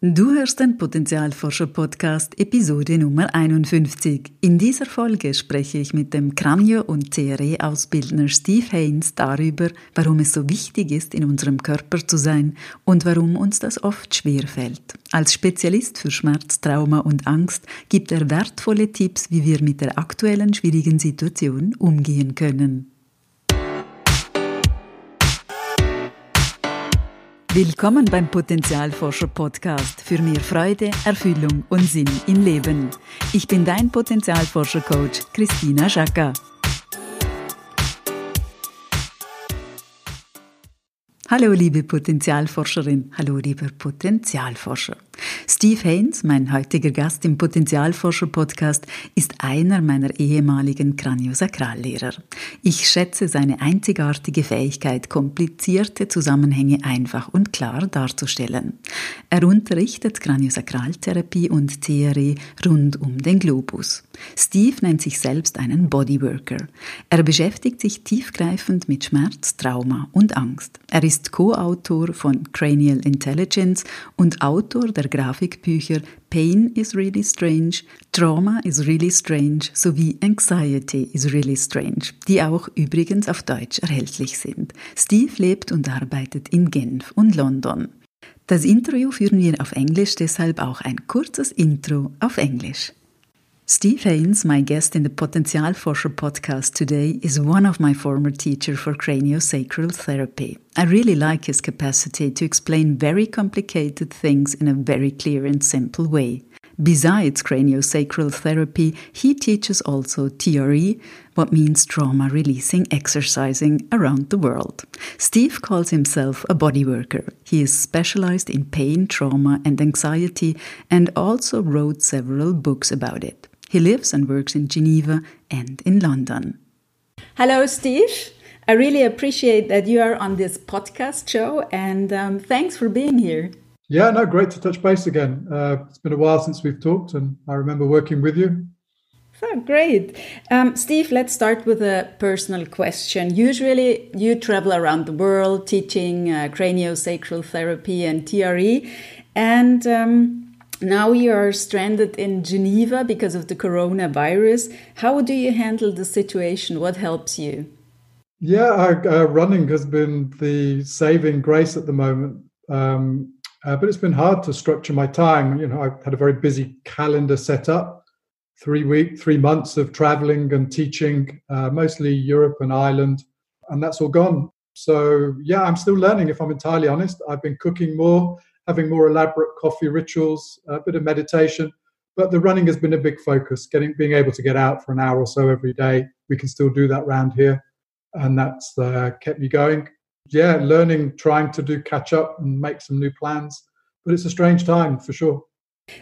Du hörst den Potenzialforscher-Podcast Episode Nummer 51. In dieser Folge spreche ich mit dem Kranio- und CRE-Ausbildner Steve Haynes darüber, warum es so wichtig ist, in unserem Körper zu sein und warum uns das oft schwer fällt. Als Spezialist für Schmerz, Trauma und Angst gibt er wertvolle Tipps, wie wir mit der aktuellen schwierigen Situation umgehen können. Willkommen beim Potenzialforscher Podcast für mehr Freude, Erfüllung und Sinn im Leben. Ich bin dein Potenzialforscher Coach Christina Schaka. Hallo liebe Potenzialforscherin, hallo lieber Potenzialforscher. Steve Haynes, mein heutiger Gast im Potenzialforscher-Podcast, ist einer meiner ehemaligen Kraniosakrallehrer. Ich schätze seine einzigartige Fähigkeit, komplizierte Zusammenhänge einfach und klar darzustellen. Er unterrichtet Kraniosakraltherapie und TRE rund um den Globus. Steve nennt sich selbst einen Bodyworker. Er beschäftigt sich tiefgreifend mit Schmerz, Trauma und Angst. Er ist Co-Autor von Cranial Intelligence und Autor der Grafikbücher Pain is Really Strange, Trauma is Really Strange sowie Anxiety is Really Strange, die auch übrigens auf Deutsch erhältlich sind. Steve lebt und arbeitet in Genf und London. Das Interview führen wir auf Englisch, deshalb auch ein kurzes Intro auf Englisch. Steve Haines, my guest in the Potenzialforscher podcast today, is one of my former teachers for craniosacral therapy. I really like his capacity to explain very complicated things in a very clear and simple way. Besides craniosacral therapy, he teaches also TRE, what means trauma releasing exercising around the world. Steve calls himself a body worker. He is specialized in pain, trauma, and anxiety, and also wrote several books about it. He lives and works in Geneva and in London. Hello, Steve. I really appreciate that you are on this podcast show, and um, thanks for being here. Yeah, no, great to touch base again. Uh, it's been a while since we've talked, and I remember working with you. So great. Um, Steve, let's start with a personal question. Usually, you travel around the world teaching uh, craniosacral therapy and TRE, and um, now you are stranded in Geneva because of the coronavirus. How do you handle the situation? What helps you? Yeah, uh, running has been the saving grace at the moment. Um, uh, but it's been hard to structure my time. You know, I've had a very busy calendar set up. Three week, three months of traveling and teaching, uh, mostly Europe and Ireland, and that's all gone. So yeah, I'm still learning. If I'm entirely honest, I've been cooking more having more elaborate coffee rituals, a bit of meditation. But the running has been a big focus, getting being able to get out for an hour or so every day. We can still do that round here, and that's uh, kept me going. Yeah, learning, trying to do catch up and make some new plans. But it's a strange time for sure.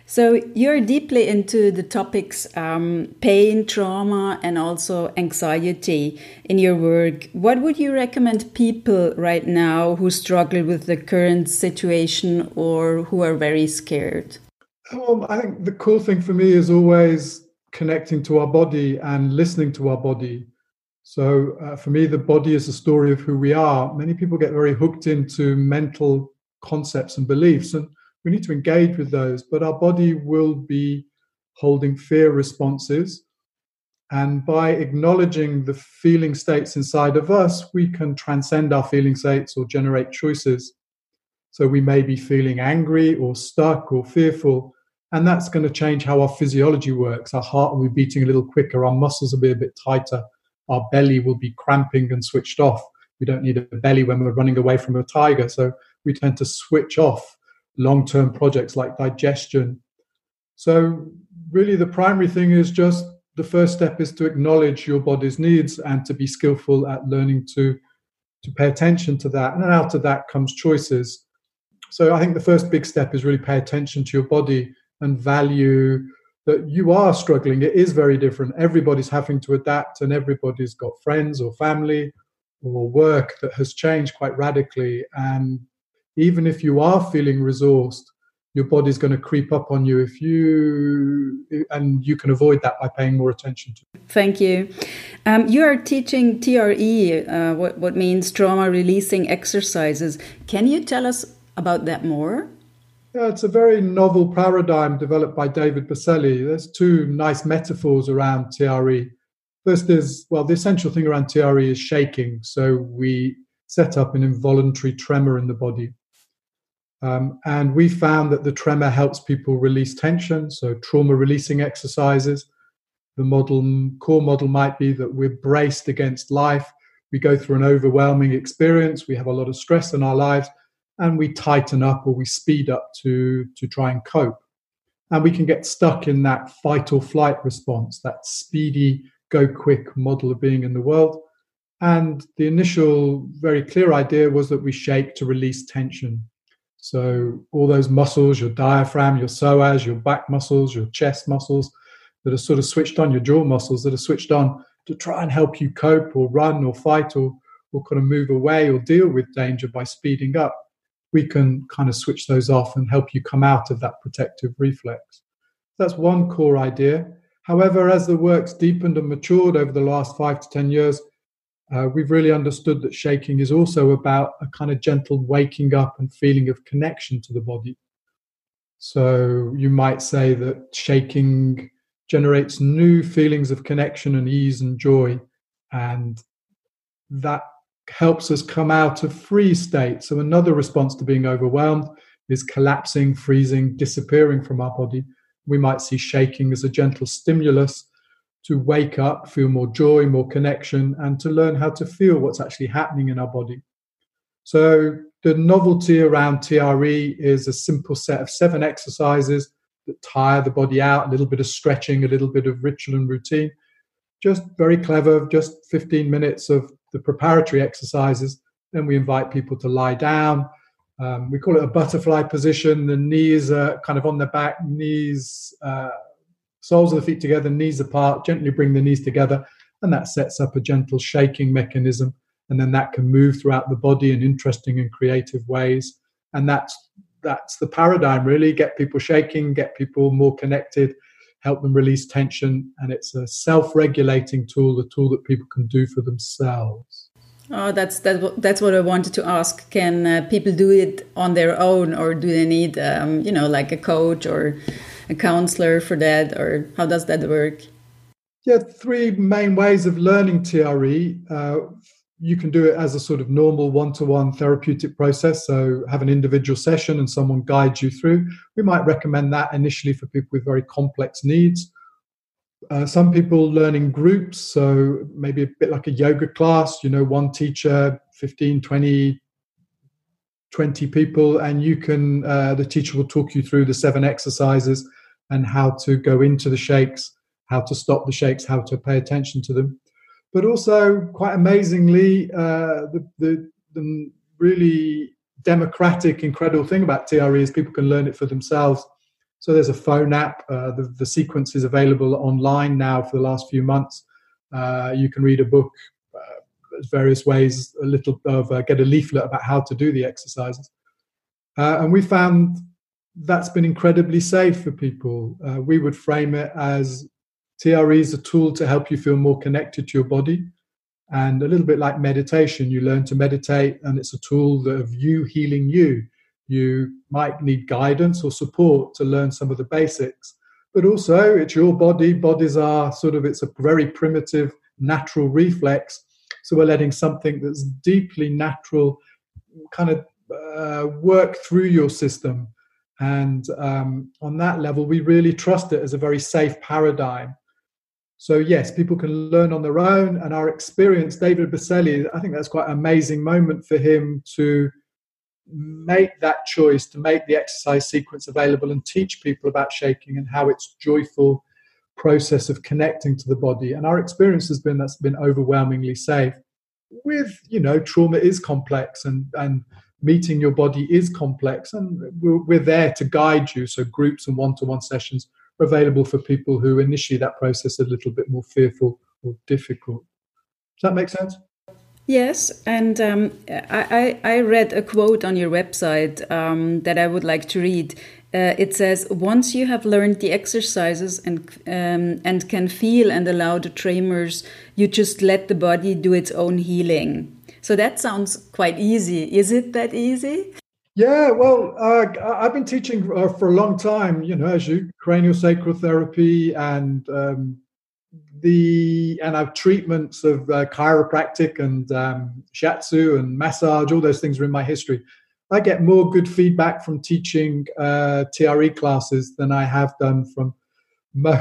So you're deeply into the topics um, pain, trauma, and also anxiety in your work. What would you recommend people right now who struggle with the current situation or who are very scared? Well, I think the cool thing for me is always connecting to our body and listening to our body. So uh, for me, the body is a story of who we are. Many people get very hooked into mental concepts and beliefs, and we need to engage with those, but our body will be holding fear responses. And by acknowledging the feeling states inside of us, we can transcend our feeling states or generate choices. So we may be feeling angry or stuck or fearful, and that's going to change how our physiology works. Our heart will be beating a little quicker, our muscles will be a bit tighter, our belly will be cramping and switched off. We don't need a belly when we're running away from a tiger, so we tend to switch off long term projects like digestion. So, really, the primary thing is just the first step is to acknowledge your body's needs and to be skillful at learning to, to pay attention to that. And then out of that comes choices. So, I think the first big step is really pay attention to your body and value that you are struggling. It is very different. Everybody's having to adapt, and everybody's got friends or family or work that has changed quite radically. And even if you are feeling resourced, your body's going to creep up on you if you and you can avoid that by paying more attention to it. thank you um, you are teaching tre uh, what, what means trauma releasing exercises can you tell us about that more Yeah, it's a very novel paradigm developed by David Berceli. There's two nice metaphors around TRE. First is, well, the essential thing around TRE is shaking. So we set up an involuntary tremor in the body. Um, and we found that the tremor helps people release tension, so trauma releasing exercises. The model, core model might be that we're braced against life. We go through an overwhelming experience. We have a lot of stress in our lives and we tighten up or we speed up to, to try and cope. And we can get stuck in that fight or flight response, that speedy, go quick model of being in the world. And the initial, very clear idea was that we shake to release tension. So, all those muscles, your diaphragm, your psoas, your back muscles, your chest muscles that are sort of switched on, your jaw muscles that are switched on to try and help you cope or run or fight or, or kind of move away or deal with danger by speeding up we can kind of switch those off and help you come out of that protective reflex. That's one core idea. However, as the work's deepened and matured over the last five to 10 years, uh, we've really understood that shaking is also about a kind of gentle waking up and feeling of connection to the body. So you might say that shaking generates new feelings of connection and ease and joy. And that helps us come out of freeze state. So, another response to being overwhelmed is collapsing, freezing, disappearing from our body. We might see shaking as a gentle stimulus to wake up, feel more joy, more connection, and to learn how to feel what's actually happening in our body. So, the novelty around TRE is a simple set of seven exercises that tire the body out, a little bit of stretching, a little bit of ritual and routine. Just very clever, just 15 minutes of the preparatory exercises. Then we invite people to lie down. Um, we call it a butterfly position. The knees are kind of on the back, knees, uh, soles of the feet together, knees apart. Gently bring the knees together, and that sets up a gentle shaking mechanism. And then that can move throughout the body in interesting and creative ways. And that's that's the paradigm really. Get people shaking, get people more connected, help them release tension, and it's a self-regulating tool, a tool that people can do for themselves. Oh, that's that, that's what I wanted to ask. Can uh, people do it on their own, or do they need, um, you know, like a coach or a counselor for that, or how does that work? Yeah, three main ways of learning TRE. Uh, you can do it as a sort of normal one-to-one therapeutic process so have an individual session and someone guides you through we might recommend that initially for people with very complex needs uh, some people learn in groups so maybe a bit like a yoga class you know one teacher 15 20 20 people and you can uh, the teacher will talk you through the seven exercises and how to go into the shakes how to stop the shakes how to pay attention to them but also quite amazingly, uh, the, the, the really democratic, incredible thing about TRE is people can learn it for themselves. So there's a phone app. Uh, the, the sequence is available online now for the last few months. Uh, you can read a book, uh, various ways, a little of uh, get a leaflet about how to do the exercises. Uh, and we found that's been incredibly safe for people. Uh, we would frame it as TRE is a tool to help you feel more connected to your body. And a little bit like meditation, you learn to meditate, and it's a tool that of you healing you. You might need guidance or support to learn some of the basics, but also it's your body. Bodies are sort of, it's a very primitive, natural reflex. So we're letting something that's deeply natural kind of uh, work through your system. And um, on that level, we really trust it as a very safe paradigm. So yes, people can learn on their own. And our experience, David Berceli, I think that's quite an amazing moment for him to make that choice, to make the exercise sequence available and teach people about shaking and how it's joyful process of connecting to the body. And our experience has been that's been overwhelmingly safe. With you know, trauma is complex and and meeting your body is complex, and we're, we're there to guide you. So groups and one-to-one sessions are available for people who initially that process a little bit more fearful or difficult. Does that make sense? Yes, and um, I, I, read a quote on your website um, that I would like to read. Uh, it says, "Once you have learned the exercises and um, and can feel and allow the tremors, you just let the body do its own healing." So that sounds quite easy. Is it that easy? Yeah, well, uh, I've been teaching uh, for a long time, you know, as you craniosacral therapy and um, the and I've treatments of uh, chiropractic and um, and massage. All those things are in my history. I get more good feedback from teaching uh, TRE classes than I have done from,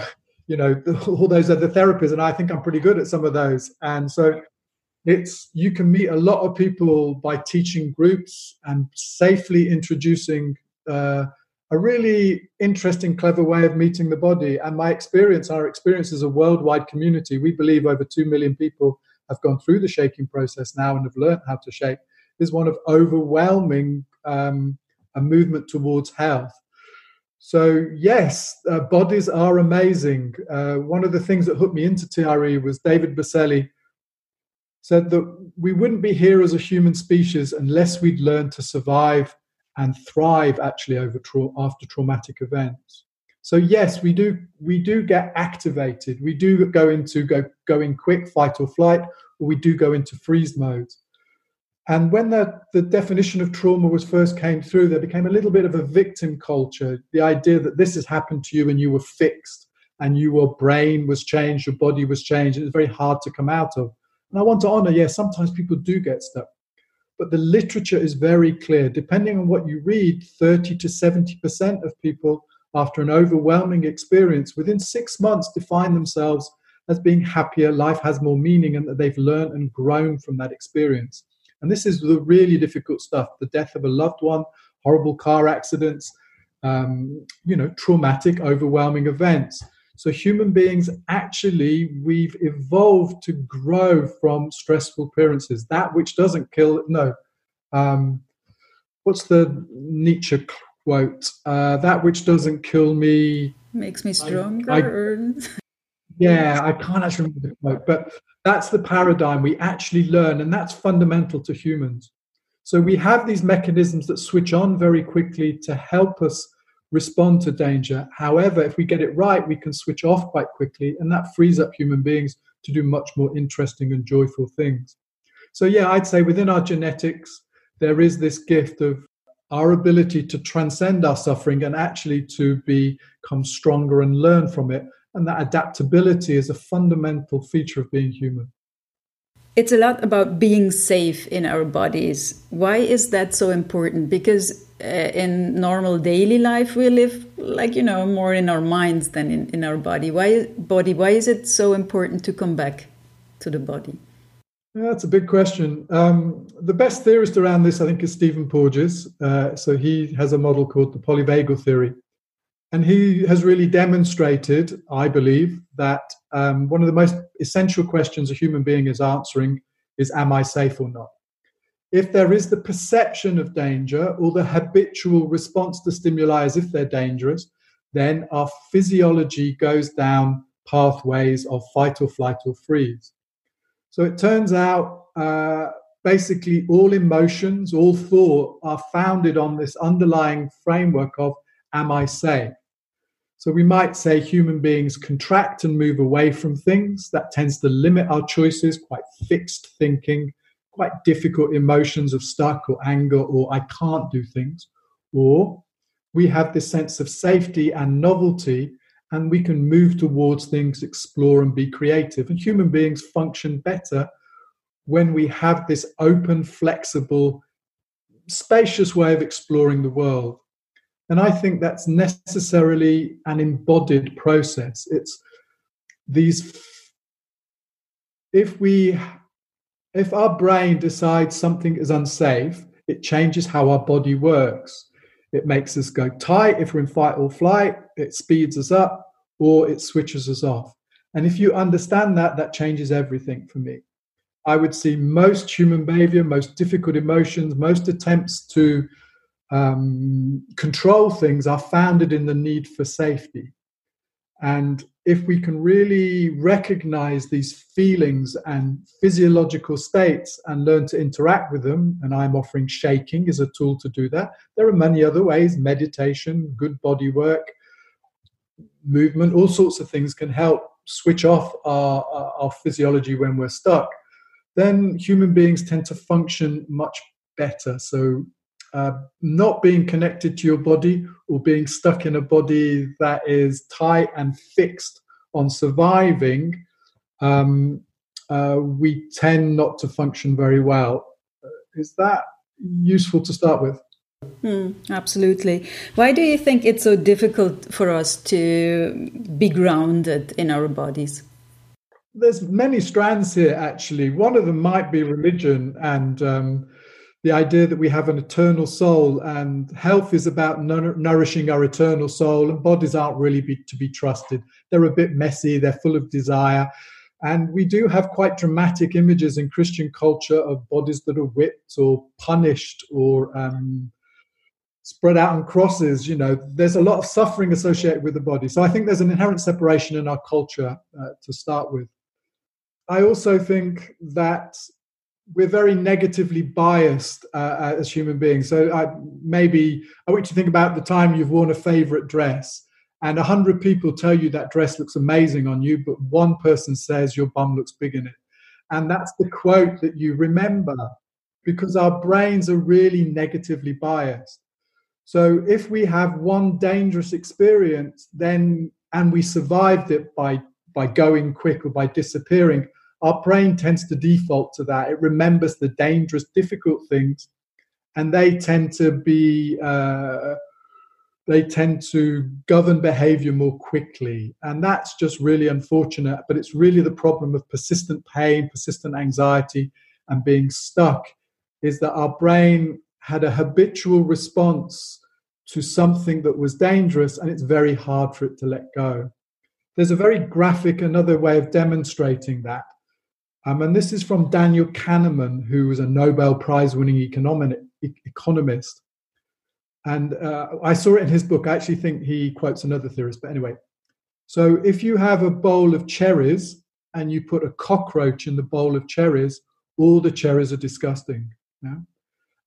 you know, all those other therapies, and I think I'm pretty good at some of those. And so it's you can meet a lot of people by teaching groups and safely introducing uh, a really interesting clever way of meeting the body. And my experience our experience is a worldwide community we believe over 2 million people have gone through the shaking process now and have learned how to shake is one of overwhelming um, a movement towards health. So yes uh, bodies are amazing. Uh, one of the things that hooked me into TRE was david Berceli said that we wouldn't be here as a human species unless we'd learned to survive and thrive actually over tra- after traumatic events. So yes, we do we do get activated. We do go into go going quick fight or flight, or we do go into freeze mode. And when the, the definition of trauma was first came through, there became a little bit of a victim culture. The idea that this has happened to you and you were fixed and your brain was changed, your body was changed. It was very hard to come out of. And I want to honor, yes, sometimes people do get stuck. But the literature is very clear. Depending on what you read, 30 to 70% of people, after an overwhelming experience, within six months define themselves as being happier, life has more meaning, and that they've learned and grown from that experience. And this is the really difficult stuff the death of a loved one, horrible car accidents, um, you know, traumatic, overwhelming events. So, human beings actually, we've evolved to grow from stressful appearances. That which doesn't kill, no. Um, what's the Nietzsche quote? Uh, that which doesn't kill me makes me stronger. I, I, yeah, I can't actually remember the quote, but that's the paradigm we actually learn, and that's fundamental to humans. So, we have these mechanisms that switch on very quickly to help us respond to danger. However, if we get it right, we can switch off quite quickly, and that frees up human beings to do much more interesting and joyful things. So, yeah, I'd say within our genetics, there is this gift of our ability to transcend our suffering and actually to become stronger and learn from it. And that adaptability is a fundamental feature of being human. It's a lot about being safe in our bodies. Why is that so important? Because in normal daily life we live like you know more in our minds than in, in our body. Why body why is it so important to come back to the body? Yeah, that's a big question. Um, the best theorist around this i think is stephen porges. Uh, so he has a model called the polyvagal theory. And he has really demonstrated i believe that um, one of the most essential questions a human being is answering is am i safe or not if there is the perception of danger or the habitual response to stimuli as if they're dangerous, then our physiology goes down pathways of fight or flight or freeze. So it turns out uh, basically all emotions, all thought are founded on this underlying framework of am I safe? So we might say human beings contract and move away from things. That tends to limit our choices, quite fixed thinking quite difficult emotions of stuck or anger or I can't do things. Or we have this sense of safety and novelty and we can move towards things, explore and be creative. And human beings function better when we have this open, flexible, spacious way of exploring the world. And I think that's necessarily an embodied process. It's these, if we if our brain decides something is unsafe, it changes how our body works. It makes us go tight if we're in fight or flight, it speeds us up, or it switches us off. And if you understand that, that changes everything for me. I would see most human behavior, most difficult emotions, most attempts to um, control things are founded in the need for safety. And if we can really recognize these feelings and physiological states and learn to interact with them, and I'm offering shaking as a tool to do that, there are many other ways meditation, good body work, movement, all sorts of things can help switch off our, our, physiology when we're stuck. Then human beings tend to function much better. So uh, not being connected to your body or being stuck in a body that is tight and fixed on surviving, um, uh, we tend not to function very well. Uh, is that useful to start with? Mm, absolutely. Why do you think it's so difficult for us to be grounded in our bodies? There's many strands here, actually. One of them might be religion and um, the idea that we have an eternal soul, and health is about nourishing our eternal soul, and bodies aren't really be, to be trusted. They're a bit messy, they're full of desire. And we do have quite dramatic images in Christian culture of bodies that are whipped or punished or um, spread out on crosses. You know, there's a lot of suffering associated with the body. So I think there's an inherent separation in our culture uh, to start with. I also think that we're very negatively biased uh, as human beings. So I, maybe I want you to think about the time you've worn a favorite dress and a hundred people tell you that dress looks amazing on you, but one person says your bum looks big in it. And that's the quote that you remember because our brains are really negatively biased. So if we have one dangerous experience, then and we survived it by by going quick or by disappearing, our brain tends to default to that. It remembers the dangerous, difficult things, and they tend to be uh, they tend to govern behavior more quickly. And that's just really unfortunate. But it's really the problem of persistent pain, persistent anxiety, and being stuck is that our brain had a habitual response to something that was dangerous, and it's very hard for it to let go. There's a very graphic, another way of demonstrating that. Um, and this is from Daniel Kahneman, who was a Nobel Prize winning economist. And uh, I saw it in his book. I actually think he quotes another theorist, but anyway. So if you have a bowl of cherries and you put a cockroach in the bowl of cherries, all the cherries are disgusting. Yeah?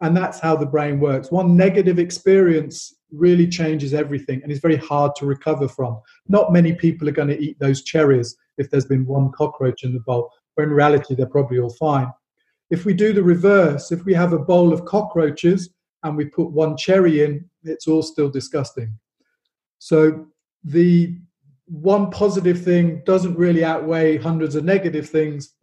And that's how the brain works. One negative experience really changes everything and is very hard to recover from. Not many people are going to eat those cherries if there's been one cockroach in the bowl, in reality, they're probably all fine. If we do the reverse, if we have a bowl of cockroaches and we put one cherry in, it's all still disgusting. So the one positive thing doesn't really outweigh hundreds of negative things.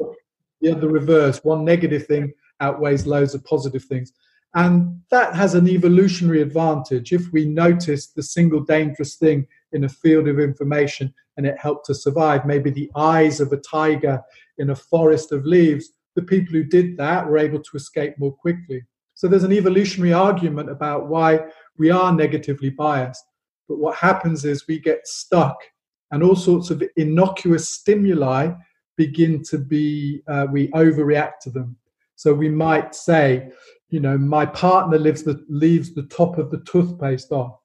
The other reverse, one negative thing outweighs loads of positive things. And that has an evolutionary advantage. If we notice the single dangerous thing in a field of information and it helped us survive, maybe the eyes of a tiger in a forest of leaves, the people who did that were able to escape more quickly. So there's an evolutionary argument about why we are negatively biased. But what happens is we get stuck, and all sorts of innocuous stimuli begin to be, uh, we overreact to them. So we might say, you know, my partner leaves the, leaves the top of the toothpaste off.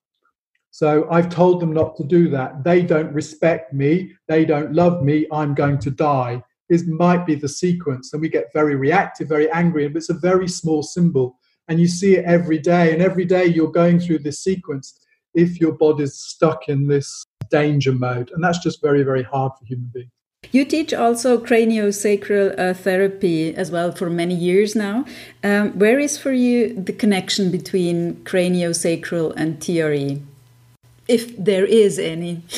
So I've told them not to do that. They don't respect me. They don't love me. I'm going to die. This might be the sequence. And we get very reactive, very angry. But it's a very small symbol and you see it every day and every day you're going through this sequence if your body's stuck in this danger mode and that's just very very hard for human beings you teach also craniosacral uh, therapy as well for many years now. Um, where is for you the connection between craniosacral and TRE, if there is any?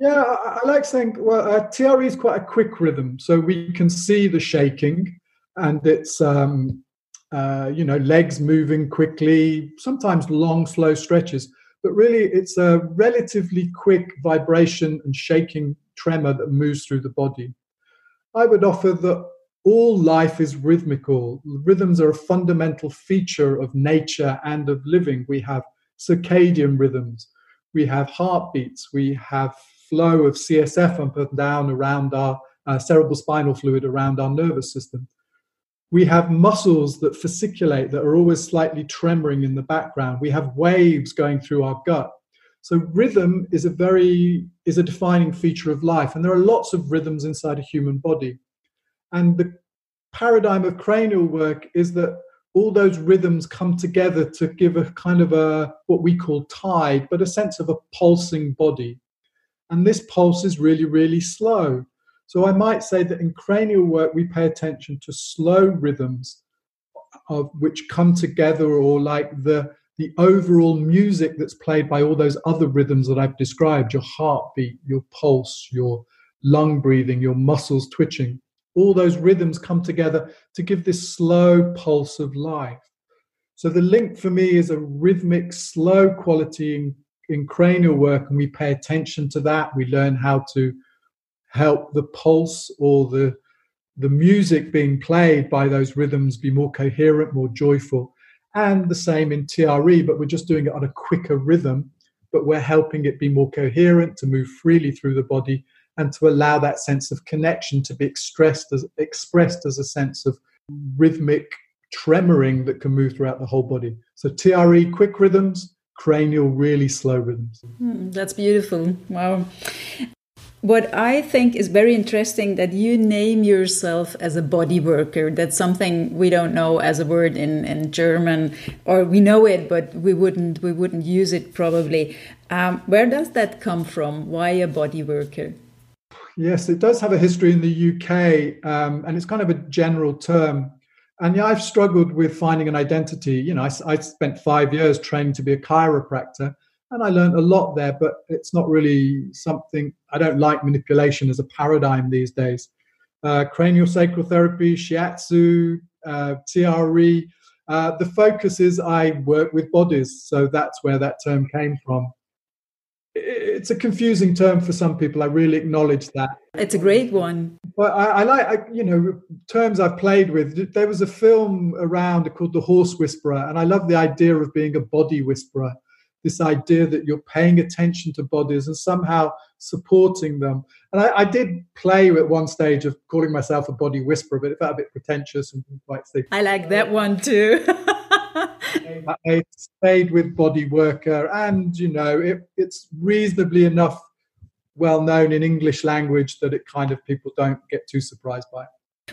Yeah, I, I like saying, well, uh, TRE is quite a quick rhythm, so we can see the shaking, and it's um, uh, you know, legs moving quickly, sometimes long, slow stretches. But really, it's a relatively quick vibration and shaking tremor that moves through the body. I would offer that all life is rhythmical. Rhythms are a fundamental feature of nature and of living. We have circadian rhythms, we have heartbeats, we have flow of CSF up and down around our uh, cerebral spinal fluid around our nervous system we have muscles that fasciculate that are always slightly tremoring in the background. We have waves going through our gut. So rhythm is a very is a defining feature of life and there are lots of rhythms inside a human body. And the paradigm of cranial work is that all those rhythms come together to give a kind of a what we call tide but a sense of a pulsing body. And this pulse is really really slow so I might say that in cranial work, we pay attention to slow rhythms of which come together or like the the overall music that's played by all those other rhythms that I've described your heartbeat, your pulse, your lung breathing, your muscles twitching. All those rhythms come together to give this slow pulse of life. So the link for me is a rhythmic, slow quality in, in cranial work, and we pay attention to that. We learn how to help the pulse or the the music being played by those rhythms be more coherent, more joyful. And the same in TRE, but we're just doing it on a quicker rhythm, but we're helping it be more coherent, to move freely through the body, and to allow that sense of connection to be expressed as, expressed as a sense of rhythmic tremoring that can move throughout the whole body. So TRE, quick rhythms, cranial, really slow rhythms. Mm, that's beautiful. Wow. What I think is very interesting that you name yourself as a body worker. That's something we don't know as a word in, in German, or we know it, but we wouldn't we wouldn't use it probably. Um, where does that come from? Why a body worker? Yes, it does have a history in the UK, um, and it's kind of a general term. And yeah, I've struggled with finding an identity. You know, I, I spent five years training to be a chiropractor and I learned a lot there, but it's not really something I don't like manipulation as a paradigm these days. Uh, cranial sacral therapy, shiatsu, uh, TRE. Uh, the focus is I work with bodies, so that's where that term came from. It's a confusing term for some people. I really acknowledge that. It's a great one. But I, I like, I, you know, terms I've played with. There was a film around called The Horse Whisperer, and I love the idea of being a body whisperer this idea that you're paying attention to bodies and somehow supporting them. And I, I, did play at one stage of calling myself a body whisperer, but it felt a bit pretentious and quite thick. I like that one too. I stayed with body worker, and you know, it, it's reasonably enough well known in English language that it kind of people don't get too surprised by.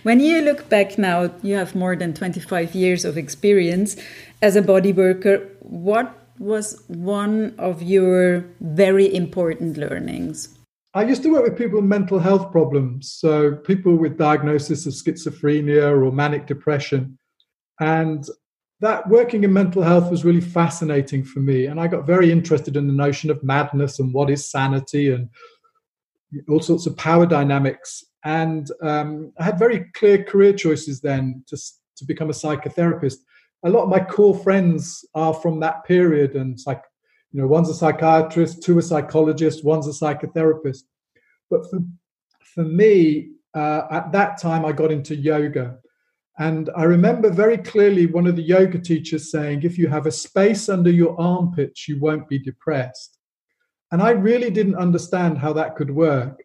When you look back now, you have more than 25 years of experience as a body worker. What was one of your very important learnings? I used to work with people with mental health problems, so people with diagnosis of schizophrenia or manic depression. And that working in mental health was really fascinating for me. And I got very interested in the notion of madness and what is sanity and all sorts of power dynamics. And um, I had very clear career choices then to, to become a psychotherapist a lot of my core friends are from that period and like you know one's a psychiatrist two a psychologist one's a psychotherapist. But for, for me uh, at that time i got into yoga. And i remember very clearly one of the yoga teachers saying if you have a space under your armpits you won't be depressed. And i really didn't understand how that could work.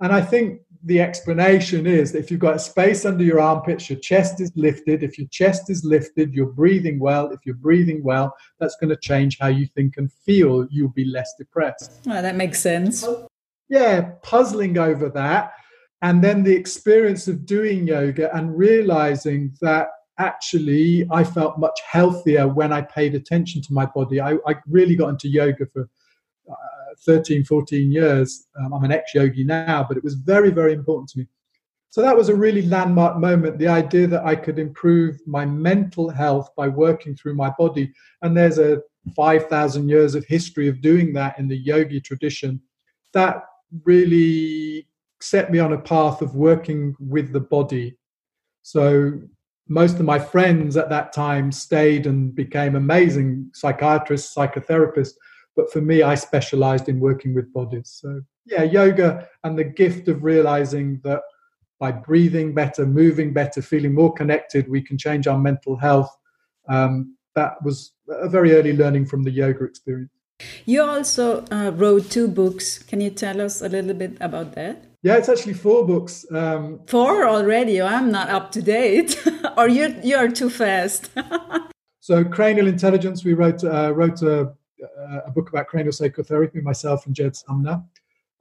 And i think the explanation is that if you've got space under your armpits, your chest is lifted. If your chest is lifted, you're breathing well. If you're breathing well, that's going to change how you think and feel. You'll be less depressed. Well, that makes sense. Yeah, puzzling over that. And then the experience of doing yoga and realizing that actually I felt much healthier when I paid attention to my body. I, I really got into yoga for uh, 13, 14 years. Um, I'm an ex yogi now, but it was very, very important to me. So that was a really landmark moment the idea that I could improve my mental health by working through my body. And there's a 5,000 years of history of doing that in the yogi tradition. That really set me on a path of working with the body. So most of my friends at that time stayed and became amazing psychiatrists, psychotherapists but for me, I specialized in working with bodies. So, yeah, yoga and the gift of realizing that by breathing better, moving better, feeling more connected, we can change our mental health. Um, that was a very early learning from the yoga experience. You also uh, wrote two books. Can you tell us a little bit about that? Yeah, it's actually four books. Um, four already? I'm not up to date. or you you are too fast. so, cranial intelligence. We wrote uh, wrote a a book about cranial psychotherapy, myself and Ged Sumner.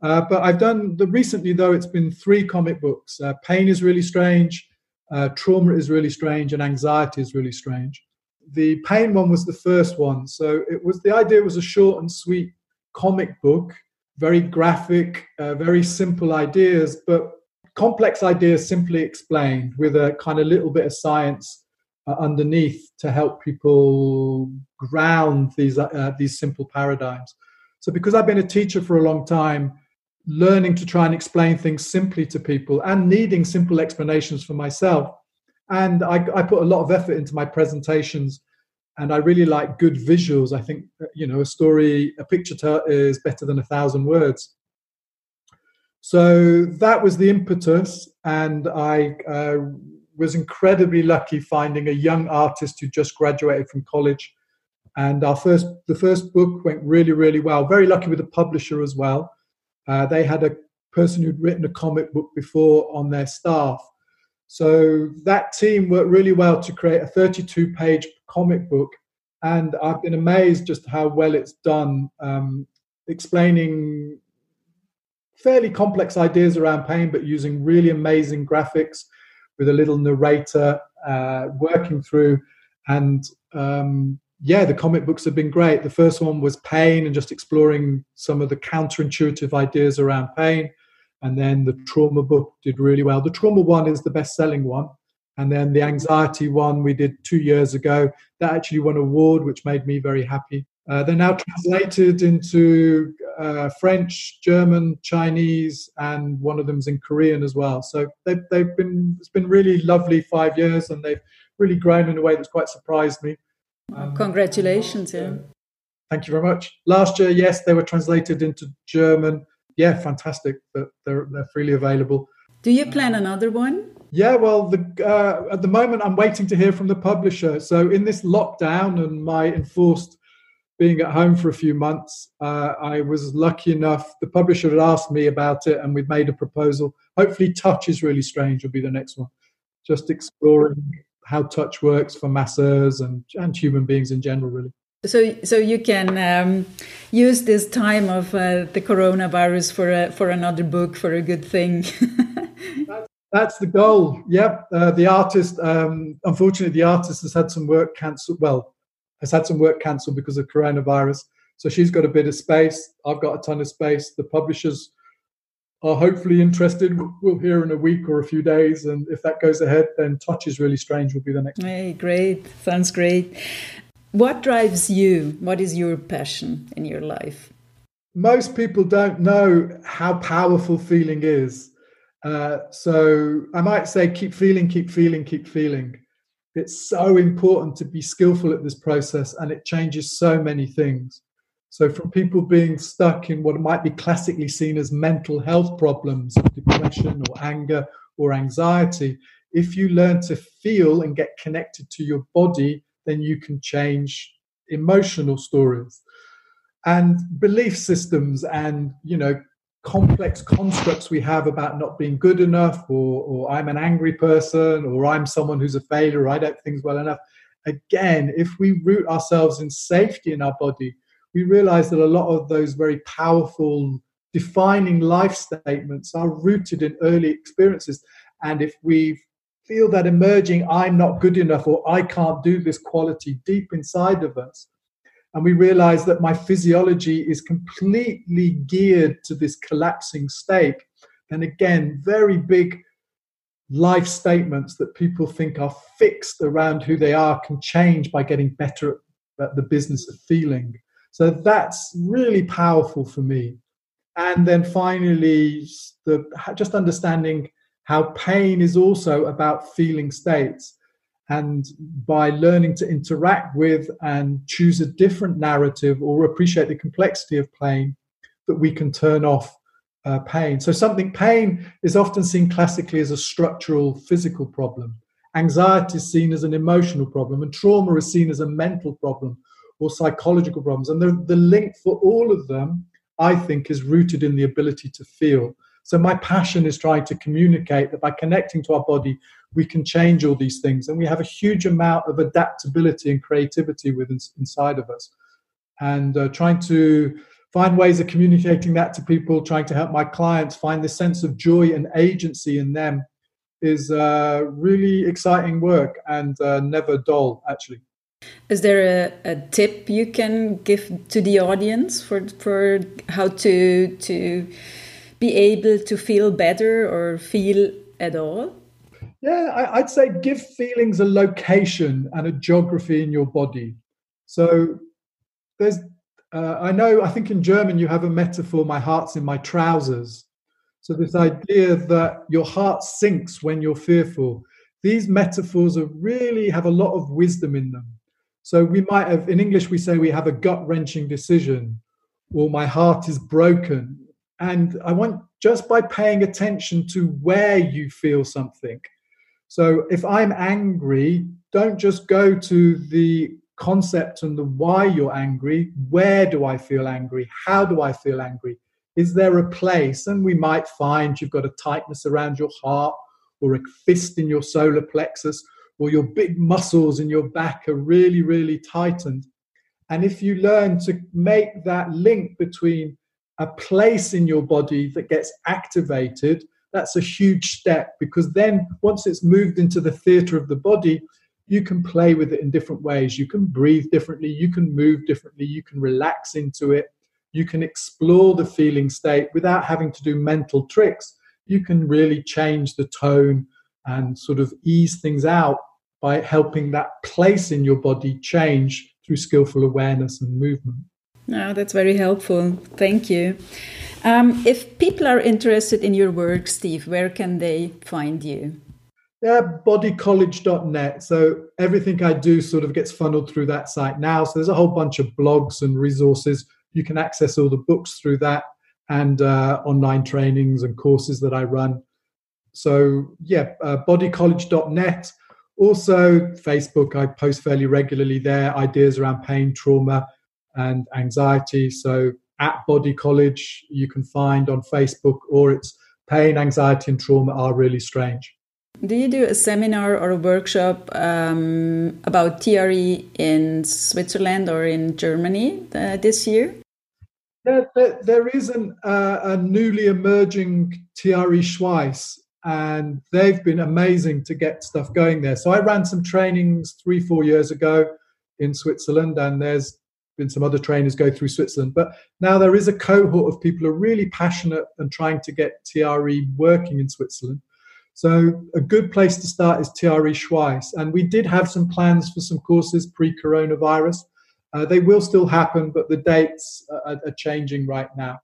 Uh, but I've done the recently though it's been three comic books. Uh, Pain is really strange, uh, Trauma is really strange, and Anxiety is really strange. The pain one was the first one, so it was the idea was a short and sweet comic book, very graphic, uh, very simple ideas, but complex ideas simply explained with a kind of little bit of science uh, underneath to help people ground these uh, these simple paradigms. So because I've been a teacher for a long time, learning to try and explain things simply to people and needing simple explanations for myself, and I, I put a lot of effort into my presentations and I really like good visuals. I think you know a story, a picture is better than a thousand words. So that was the impetus, and I uh, was incredibly lucky finding a young artist who just graduated from college. And our first, the first book went really, really well. Very lucky with the publisher as well. Uh, they had a person who'd written a comic book before on their staff. So that team worked really well to create a 32 page comic book. And I've been amazed just how well it's done, um, explaining fairly complex ideas around pain, but using really amazing graphics with a little narrator uh, working through. And um, yeah, the comic books have been great. The first one was pain and just exploring some of the counterintuitive ideas around pain. And then the trauma book did really well. The trauma one is the best selling one. And then the anxiety one we did two years ago, that actually won an award, which made me very happy. Uh, they're now translated into uh, French, German, Chinese, and one of them's in Korean as well. So they've, they've been it's been really lovely five years, and they've really grown in a way that's quite surprised me. Um, Congratulations! Yeah. Thank you very much. Last year, yes, they were translated into German. Yeah, fantastic. But they're they're freely available. Do you plan another one? Yeah, well, the, uh, at the moment, I'm waiting to hear from the publisher. So in this lockdown and my enforced being at home for a few months, uh, I was lucky enough. The publisher had asked me about it, and we've made a proposal. Hopefully, touch is really strange will be the next one. Just exploring how touch works for masseurs and, and human beings in general, really. So, so you can um, use this time of uh, the coronavirus for a, for another book for a good thing. that's, that's, the goal. Yep. Uh, the artist, um, unfortunately, the artist has had some work cancelled. Well, has had some work cancelled because of coronavirus. So she's got a bit of space. I've got a ton of space. The publishers are hopefully interested. We'll hear in a week or a few days. And if that goes ahead, then Touch is Really Strange will be the next. Hey, great. Sounds great. What drives you? What is your passion in your life? Most people don't know how powerful feeling is. Uh, so I might say, keep feeling, keep feeling, keep feeling. It's so important to be skillful at this process and it changes so many things. So, from people being stuck in what might be classically seen as mental health problems, depression or anger or anxiety, if you learn to feel and get connected to your body, then you can change emotional stories and belief systems and you know complex constructs we have about not being good enough or, or i'm an angry person or i'm someone who's a failure or i don't think well enough. Again if we root ourselves in safety in our body we realize that a lot of those very powerful defining life statements are rooted in early experiences. And if we feel that emerging i'm not good enough or i can't do this quality deep inside of us and we realize that my physiology is completely geared to this collapsing state. And again, very big life statements that people think are fixed around who they are can change by getting better at the business of feeling. So that's really powerful for me. And then finally, the, just understanding how pain is also about feeling states and by learning to interact with and choose a different narrative or appreciate the complexity of pain that we can turn off uh, pain. So something pain is often seen classically as a structural physical problem. Anxiety is seen as an emotional problem and trauma is seen as a mental problem or psychological problems. And the, the link for all of them i think is rooted in the ability to feel so my passion is trying to communicate that by connecting to our body, we can change all these things, and we have a huge amount of adaptability and creativity within inside of us. And uh, trying to find ways of communicating that to people, trying to help my clients find this sense of joy and agency in them is uh, really exciting work and uh, never dull, actually. Is there a, a tip you can give to the audience for for how to to be able to feel better or feel at all? Yeah, I, would say give feelings a location and a geography in your body. So there's, uh, I know, I think in German you have a metaphor, my heart's in my trousers. So this idea that your heart sinks when you're fearful. These metaphors are really have a lot of wisdom in them. So we might have, in English, we say we have a gut wrenching decision, or my heart is broken. And I want just by paying attention to where you feel something. So if I'm angry, don't just go to the concept and the why you're angry. Where do I feel angry? How do I feel angry? Is there a place? And we might find you've got a tightness around your heart or a fist in your solar plexus or your big muscles in your back are really, really tightened. And if you learn to make that link between a place in your body that gets activated, that's a huge step because then once it's moved into the theater of the body, you can play with it in different ways. You can breathe differently, you can move differently, you can relax into it, you can explore the feeling state without having to do mental tricks. You can really change the tone and sort of ease things out by helping that place in your body change through skillful awareness and movement. No, that's very helpful. Thank you. Um, if people are interested in your work, Steve, where can they find you? Yeah, bodycollege.net. So everything I do sort of gets funneled through that site now. So there's a whole bunch of blogs and resources. You can access all the books through that and uh, online trainings and courses that I run. So yeah, uh, bodycollege.net. Also, Facebook, I post fairly regularly there ideas around pain, trauma, and anxiety. So at Body College, you can find on Facebook, or it's Pain, Anxiety, and Trauma Are Really Strange. Do you do a seminar or a workshop um, about TRE in Switzerland or in Germany uh, this year? There, there, there is an, uh, a newly emerging TRE Schweiz and they've been amazing to get stuff going there. So I ran some trainings three, four years ago in Switzerland, and there's been some other trainers go through Switzerland. But now there is a cohort of people who are really passionate and trying to get TRE working in Switzerland. So a good place to start is TRE Schweiz. And we did have some plans for some courses pre-coronavirus. Uh, they will still happen, but the dates are, are changing right now.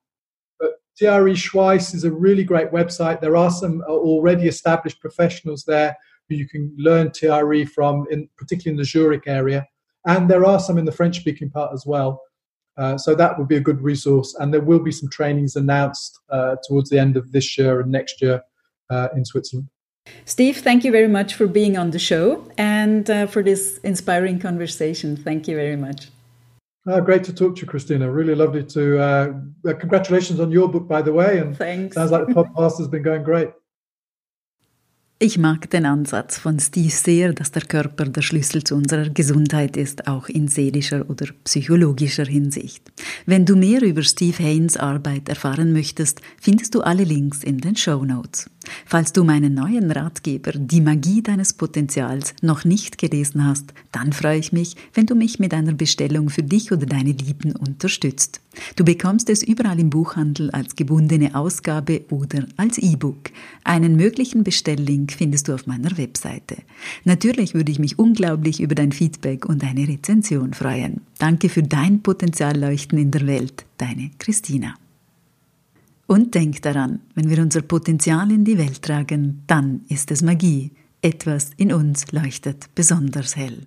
But TRE Schweiz is a really great website. There are some uh, already established professionals there who you can learn TRE from, in, particularly in the Zurich area. And there are some in the French speaking part as well. Uh, so that would be a good resource. And there will be some trainings announced uh, towards the end of this year and next year uh, in Switzerland. Steve, thank you very much for being on the show and uh, for this inspiring conversation. Thank you very much. Oh, great to talk to you, Christina. Really lovely to. Uh, uh, congratulations on your book, by the way. And Thanks. Sounds like the podcast has been going great. Ich mag den Ansatz von Steve sehr, dass der Körper der Schlüssel zu unserer Gesundheit ist, auch in seelischer oder psychologischer Hinsicht. Wenn du mehr über Steve Haynes Arbeit erfahren möchtest, findest du alle Links in den Show Notes. Falls du meinen neuen Ratgeber Die Magie deines Potenzials noch nicht gelesen hast, dann freue ich mich, wenn du mich mit einer Bestellung für dich oder deine Lieben unterstützt. Du bekommst es überall im Buchhandel als gebundene Ausgabe oder als E-Book. Einen möglichen Bestelllink findest du auf meiner Webseite. Natürlich würde ich mich unglaublich über dein Feedback und eine Rezension freuen. Danke für dein Potenzialleuchten in der Welt, deine Christina. Und denk daran, wenn wir unser Potenzial in die Welt tragen, dann ist es Magie. Etwas in uns leuchtet besonders hell.